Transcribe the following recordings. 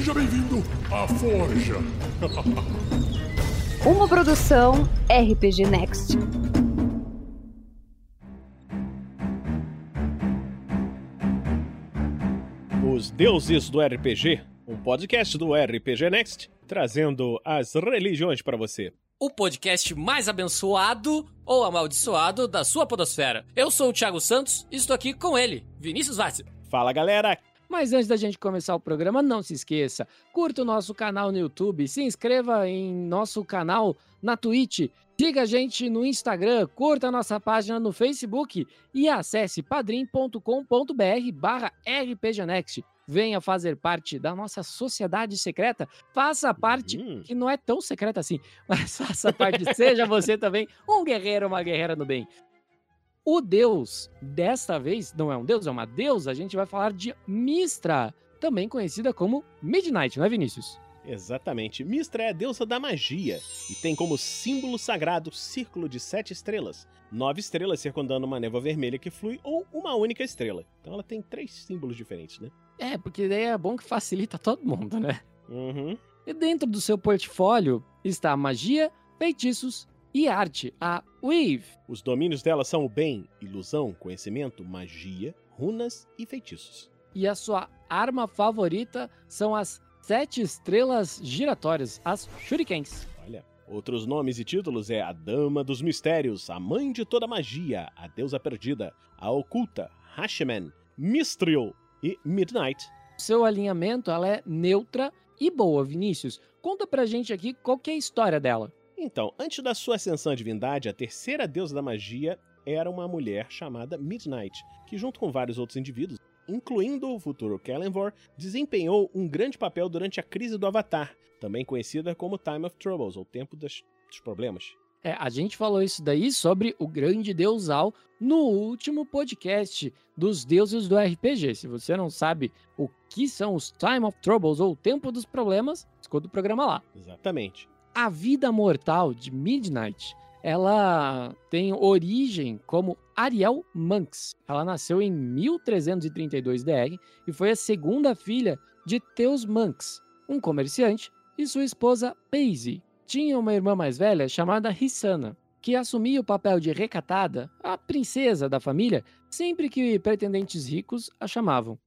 Seja bem-vindo à Forja. Uma produção RPG Next. Os Deuses do RPG, um podcast do RPG Next, trazendo as religiões para você. o podcast mais abençoado ou amaldiçoado da sua podosfera. Eu sou o Thiago Santos e estou aqui com ele, Vinícius Vaz. Fala galera, Mas antes da gente começar o programa, não se esqueça, curta o nosso canal no YouTube, se inscreva em nosso canal na Twitch, siga a gente no Instagram, curta a nossa página no Facebook e acesse padrim.com.br barra rpgnext. Venha fazer parte da nossa sociedade secreta, faça parte, Hum. que não é tão secreta assim, mas faça parte, seja você também um guerreiro, uma guerreira no bem. O deus, desta vez, não é um deus, é uma deusa, a gente vai falar de Mistra, também conhecida como Midnight, não é, Vinícius? exatamente, Mistra é a deusa da magia e tem como símbolo sagrado círculo de sete estrelas, nove estrelas circundando uma névoa vermelha que flui ou uma única estrela. Então ela tem três símbolos diferentes, né? É, porque daí é bom que facilita todo mundo, né? Uhum. E dentro do seu portfólio está magia, feitiços e arte, a Weave. Os domínios dela são o bem, ilusão, conhecimento, magia, runas e feitiços. E a sua arma favorita são as sete estrelas giratórias, as Shurikens. Olha, outros nomes e títulos é a Dama dos Mistérios, a Mãe de toda Magia, a Deusa Perdida, a Oculta, Hashiman, Mistril e Midnight. Seu alinhamento, ela é neutra e boa, Vinícius. Conta pra gente aqui qual que é a história dela. Então, antes da sua ascensão à divindade, a terceira deusa da magia era uma mulher chamada Midnight, que junto com vários outros indivíduos, incluindo o futuro Kellenvor, desempenhou um grande papel durante a crise do Avatar, também conhecida como Time of Troubles, ou Tempo das- dos Problemas. É, a gente falou isso daí sobre o grande deus Al no último podcast dos deuses do RPG. Se você não sabe o que são os Time of Troubles ou o Tempo dos Problemas, escuta o programa lá. Exatamente. A vida mortal de Midnight, ela tem origem como Ariel Monks. Ela nasceu em 1332 DR e foi a segunda filha de Theus Monks, um comerciante, e sua esposa Paisy. Tinha uma irmã mais velha chamada Rissana, que assumia o papel de recatada, a princesa da família, sempre que pretendentes ricos a chamavam.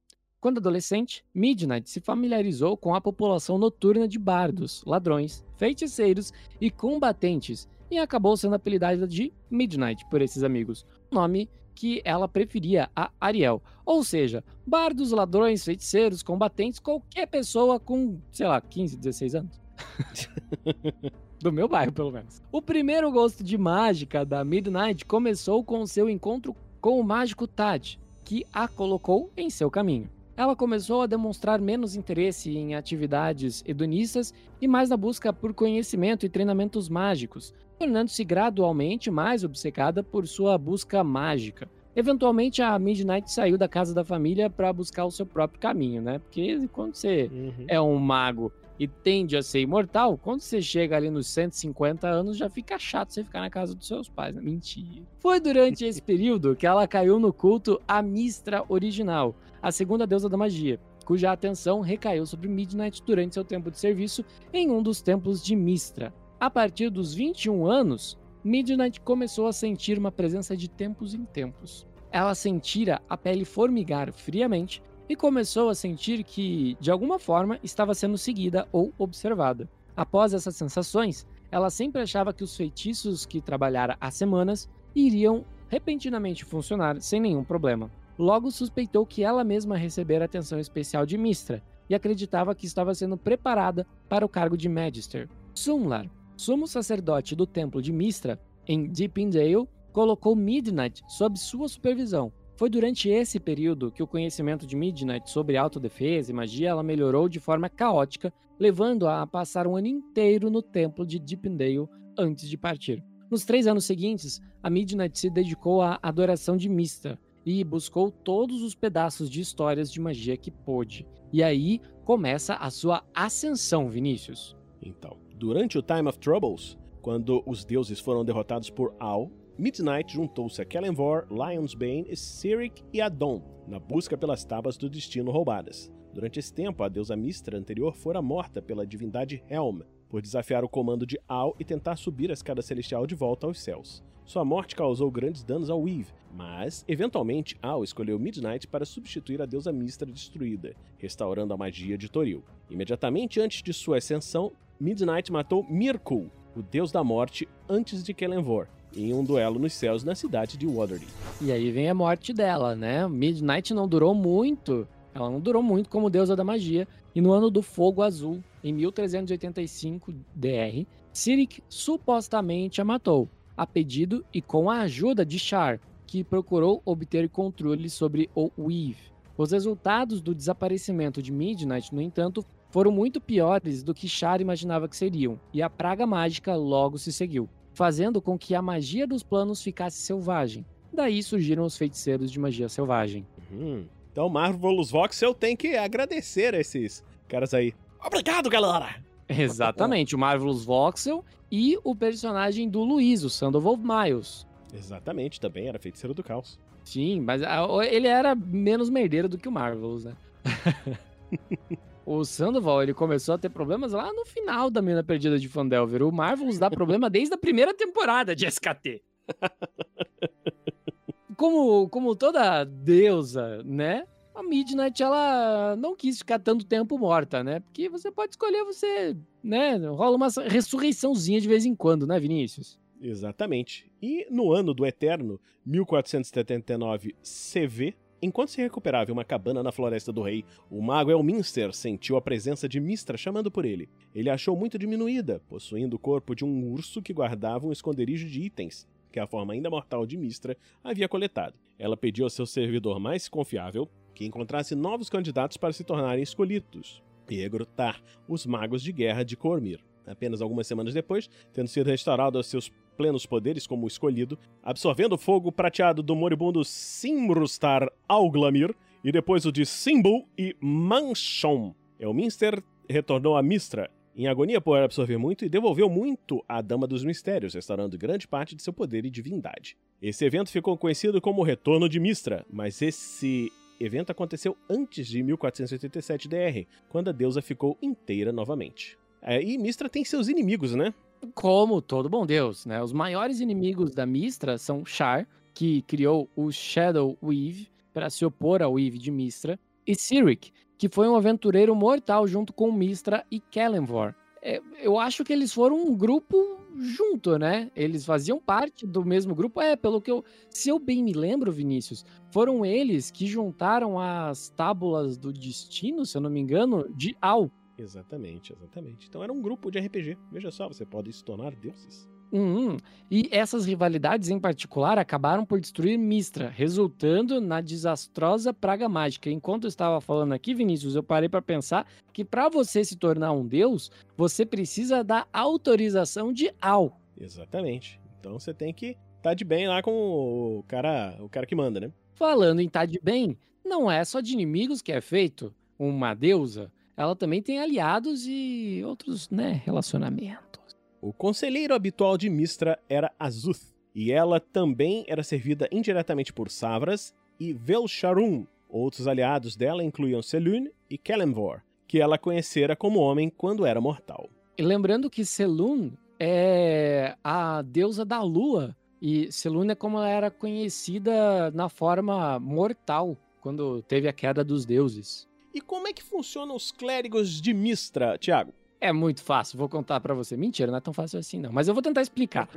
Quando adolescente, Midnight se familiarizou com a população noturna de bardos, ladrões, feiticeiros e combatentes e acabou sendo apelidada de Midnight por esses amigos, nome que ela preferia a Ariel. Ou seja, bardos, ladrões, feiticeiros, combatentes, qualquer pessoa com, sei lá, 15, 16 anos. Do meu bairro, pelo menos. O primeiro gosto de mágica da Midnight começou com seu encontro com o mágico Tad, que a colocou em seu caminho. Ela começou a demonstrar menos interesse em atividades hedonistas e mais na busca por conhecimento e treinamentos mágicos, tornando-se gradualmente mais obcecada por sua busca mágica. Eventualmente, a Midnight saiu da casa da família para buscar o seu próprio caminho, né? Porque quando você Uhum. é um mago e tende a ser imortal, quando você chega ali nos 150 anos, já fica chato você ficar na casa dos seus pais. Né? Mentira. Foi durante esse período que ela caiu no culto a Mistra original, a segunda deusa da magia, cuja atenção recaiu sobre Midnight durante seu tempo de serviço em um dos templos de Mistra. A partir dos 21 anos, Midnight começou a sentir uma presença de tempos em tempos. Ela sentira a pele formigar friamente e começou a sentir que, de alguma forma, estava sendo seguida ou observada. Após essas sensações, ela sempre achava que os feitiços que trabalhara há semanas iriam repentinamente funcionar sem nenhum problema. Logo suspeitou que ela mesma recebera atenção especial de Mistra e acreditava que estava sendo preparada para o cargo de Magister. Sumlar, sumo sacerdote do templo de Mistra, em Deepindale, colocou Midnight sob sua supervisão. Foi durante esse período que o conhecimento de Midnight sobre autodefesa e magia ela melhorou de forma caótica, levando-a a passar um ano inteiro no templo de Deepindale antes de partir. Nos três anos seguintes, a Midnight se dedicou à adoração de Mistra e buscou todos os pedaços de histórias de magia que pôde. E aí começa a sua ascensão, Vinícius. Então, durante o Time of Troubles, quando os deuses foram derrotados por Al, Midnight juntou-se a Kellenvor, Lionsbane, Cyric e Adon na busca pelas tábuas do destino roubadas. Durante esse tempo, a deusa Mistra anterior fora morta pela divindade Helm por desafiar o comando de Al e tentar subir a escada celestial de volta aos céus. Sua morte causou grandes danos ao Weave, mas, eventualmente, Al escolheu Midnight para substituir a deusa Mistra destruída, restaurando a magia de Toril. Imediatamente antes de sua ascensão, Midnight matou Mirkul, o deus da morte, antes de Kellenvor, em um duelo nos céus na cidade de Waterdeep. E aí vem a morte dela, né? Midnight não durou muito. Ela não durou muito como deusa da magia. E no ano do Fogo Azul, em 1385 DR, Cyric supostamente a matou, a pedido e com a ajuda de Char, que procurou obter controle sobre o Weave. Os resultados do desaparecimento de Midnight, no entanto, foram muito piores do que Char imaginava que seriam, e a praga mágica logo se seguiu, fazendo com que a magia dos planos ficasse selvagem. Daí surgiram os feiticeiros de magia selvagem. Uhum. Então, Marvelous Voxel tem que agradecer a esses caras aí. Obrigado, galera! Exatamente, o Marvelous Voxel e o personagem do Luiz, o Sandoval Miles. Exatamente, também era feiticeiro do caos. Sim, mas a- o- ele era menos merdeiro do que o Marvelous, né? o Sandoval, ele começou a ter problemas lá no final da Mina Perdida de Fandelver. O Marvelous dá problema desde a primeira temporada de SKT. Como, como toda deusa, né? A Midnight, ela não quis ficar tanto tempo morta, né? Porque você pode escolher você, né? Rola uma ressurreiçãozinha de vez em quando, né, Vinícius? Exatamente. E no ano do Eterno, 1479 CV, enquanto se recuperava em uma cabana na Floresta do Rei, o mago Elminster sentiu a presença de Mistra chamando por ele. Ele a achou muito diminuída, possuindo o corpo de um urso que guardava um esconderijo de itens, que a forma ainda mortal de Mistra havia coletado. Ela pediu ao seu servidor mais confiável que encontrasse novos candidatos para se tornarem escolhidos e recrutar os magos de guerra de Cormir. Apenas algumas semanas depois, tendo sido restaurado aos seus plenos poderes como escolhido, absorvendo o fogo prateado do moribundo Simrustar Alglamir e depois o de Simbul e Manchon. Elminster retornou a Mistra, em agonia por absorver muito, e devolveu muito à Dama dos Mistérios, restaurando grande parte de seu poder e divindade. Esse evento ficou conhecido como o Retorno de Mistra, mas esse evento aconteceu antes de 1487 DR, quando a deusa ficou inteira novamente. É, e Mistra tem seus inimigos, né? Como todo bom Deus, né? Os maiores inimigos da Mistra são Char, que criou o Shadow Weave para se opor ao Weave de Mistra, e Cyric, que foi um aventureiro mortal junto com Mistra e Kellenvor. É, eu acho que eles foram um grupo junto, né? Eles faziam parte do mesmo grupo. É, pelo que eu. Se eu bem me lembro, Vinícius, foram eles que juntaram as tábulas do destino, se eu não me engano, de Al. Exatamente, exatamente. Então era um grupo de RPG. Veja só, você pode se tornar deuses. Uhum. E essas rivalidades em particular acabaram por destruir Mistra, resultando na desastrosa praga mágica. Enquanto eu estava falando aqui, Vinícius, eu parei para pensar que para você se tornar um deus, você precisa da autorização de Al. Exatamente. Então você tem que estar de bem lá com o cara, o cara que manda, né? Falando em tá de bem, não é só de inimigos que é feito uma deusa, ela também tem aliados e outros, né, relacionamentos. O conselheiro habitual de Mistra era Azuth, e ela também era servida indiretamente por Savras e Velsharum. Outros aliados dela incluíam Selûne e Kellenvor, que ela conhecera como homem quando era mortal. E lembrando que Selûne é a deusa da lua, e Selûne é como ela era conhecida na forma mortal, quando teve a queda dos deuses. E como é que funcionam os clérigos de Mistra, Tiago? É muito fácil, vou contar pra você. Mentira, não é tão fácil assim não, mas eu vou tentar explicar.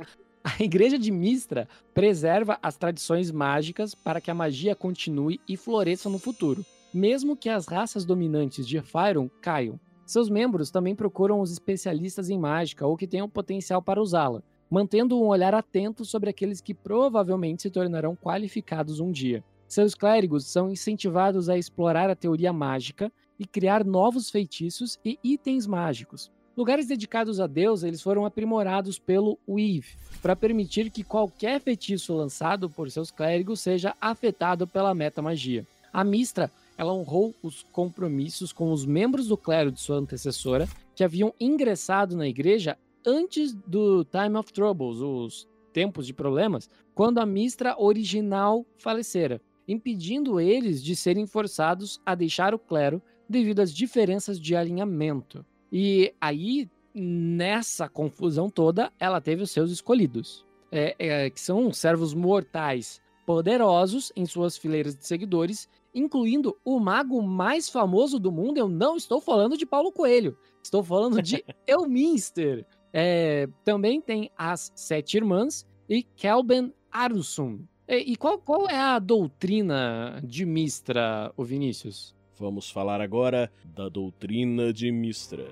A igreja de Mistra preserva as tradições mágicas para que a magia continue e floresça no futuro, mesmo que as raças dominantes de Fyron caiam. Seus membros também procuram os especialistas em mágica ou que tenham potencial para usá-la, mantendo um olhar atento sobre aqueles que provavelmente se tornarão qualificados um dia. Seus clérigos são incentivados a explorar a teoria mágica e criar novos feitiços e itens mágicos. Lugares dedicados a Deus, eles foram aprimorados pelo Weave, para permitir que qualquer feitiço lançado por seus clérigos seja afetado pela meta-magia. A Mistra, ela honrou os compromissos com os membros do clero de sua antecessora, que haviam ingressado na igreja antes do Time of Troubles, os tempos de problemas, quando a Mistra original falecera, impedindo eles de serem forçados a deixar o clero devido às diferenças de alinhamento. E aí, nessa confusão toda, ela teve os seus escolhidos, é, é, que são servos mortais poderosos em suas fileiras de seguidores, incluindo o mago mais famoso do mundo. Eu não estou falando de Paulo Coelho, estou falando de Elminster. É, também tem as Sete Irmãs e Kelben Arusum. E, e qual, qual é a doutrina de Mistra, o Vinícius? Vamos falar agora da doutrina de Mistra.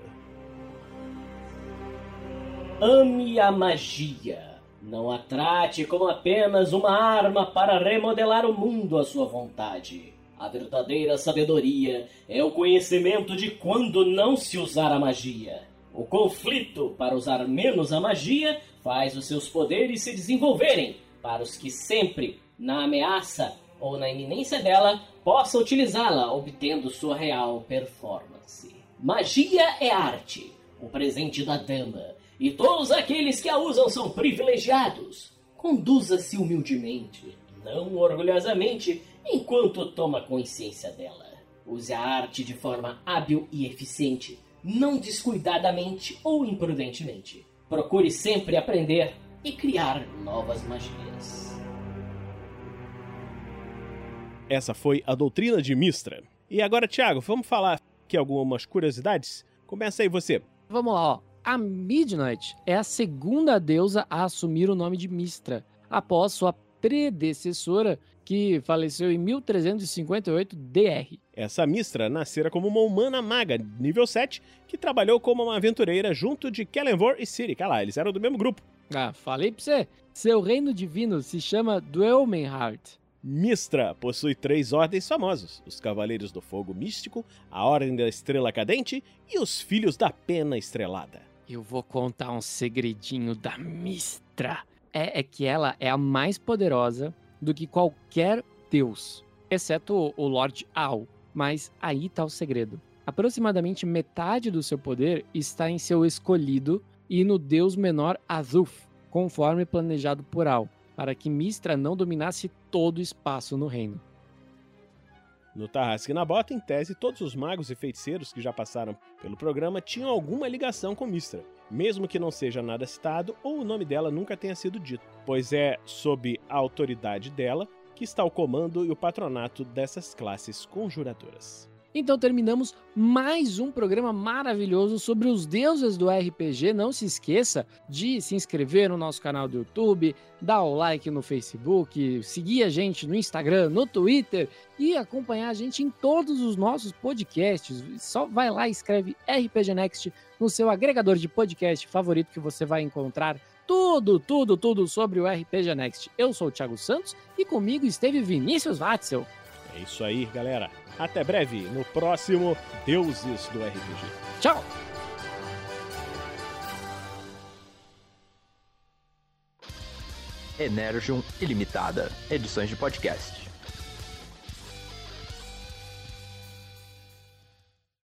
Ame a magia. Não a trate como apenas uma arma para remodelar o mundo à sua vontade. A verdadeira sabedoria é o conhecimento de quando não se usar a magia. O conflito para usar menos a magia faz os seus poderes se desenvolverem para os que sempre, na ameaça ou na iminência dela, possa utilizá-la, obtendo sua real performance. Magia é arte, o presente da dama, e todos aqueles que a usam são privilegiados. Conduza-se humildemente, não orgulhosamente, enquanto toma consciência dela. Use a arte de forma hábil e eficiente, não descuidadamente ou imprudentemente. Procure sempre aprender e criar novas magias. Essa foi a doutrina de Mistra. E agora, Thiago, vamos falar aqui algumas curiosidades? Começa aí você. Vamos lá, ó. A Midnight é a segunda deusa a assumir o nome de Mistra, após sua predecessora, que faleceu em 1358 DR. Essa Mistra nascera como uma humana maga, nível 7, que trabalhou como uma aventureira junto de Kellenvor e Ciri. Ah lá, eles eram do mesmo grupo. Ah, falei pra você. Seu reino divino se chama Dwelmenhart. Mistra possui três ordens famosos: os Cavaleiros do Fogo Místico, a Ordem da Estrela Cadente e os Filhos da Pena Estrelada. Eu vou contar um segredinho da Mistra. É, é que ela é a mais poderosa do que qualquer deus, exceto o Lord Al. Mas aí tá o segredo. Aproximadamente metade do seu poder está em seu escolhido e no deus menor Azuf, conforme planejado por Al, para que Mistra não dominasse todo o espaço no reino. No Tarrasque na Bota, em tese, todos os magos e feiticeiros que já passaram pelo programa tinham alguma ligação com Mistra, mesmo que não seja nada citado ou o nome dela nunca tenha sido dito, pois é sob a autoridade dela que está o comando e o patronato dessas classes conjuradoras. Então terminamos mais um programa maravilhoso sobre os deuses do RPG. Não se esqueça de se inscrever no nosso canal do YouTube, dar o like no Facebook, seguir a gente no Instagram, no Twitter e acompanhar a gente em todos os nossos podcasts. Só vai lá e escreve RPG Next no seu agregador de podcast favorito que você vai encontrar tudo, tudo, tudo sobre o RPG Next. Eu sou o Thiago Santos e comigo esteve Vinícius Watzel. É isso aí, galera. Até breve no próximo Deuses do RPG. Tchau! Energium Ilimitada, edições de podcast.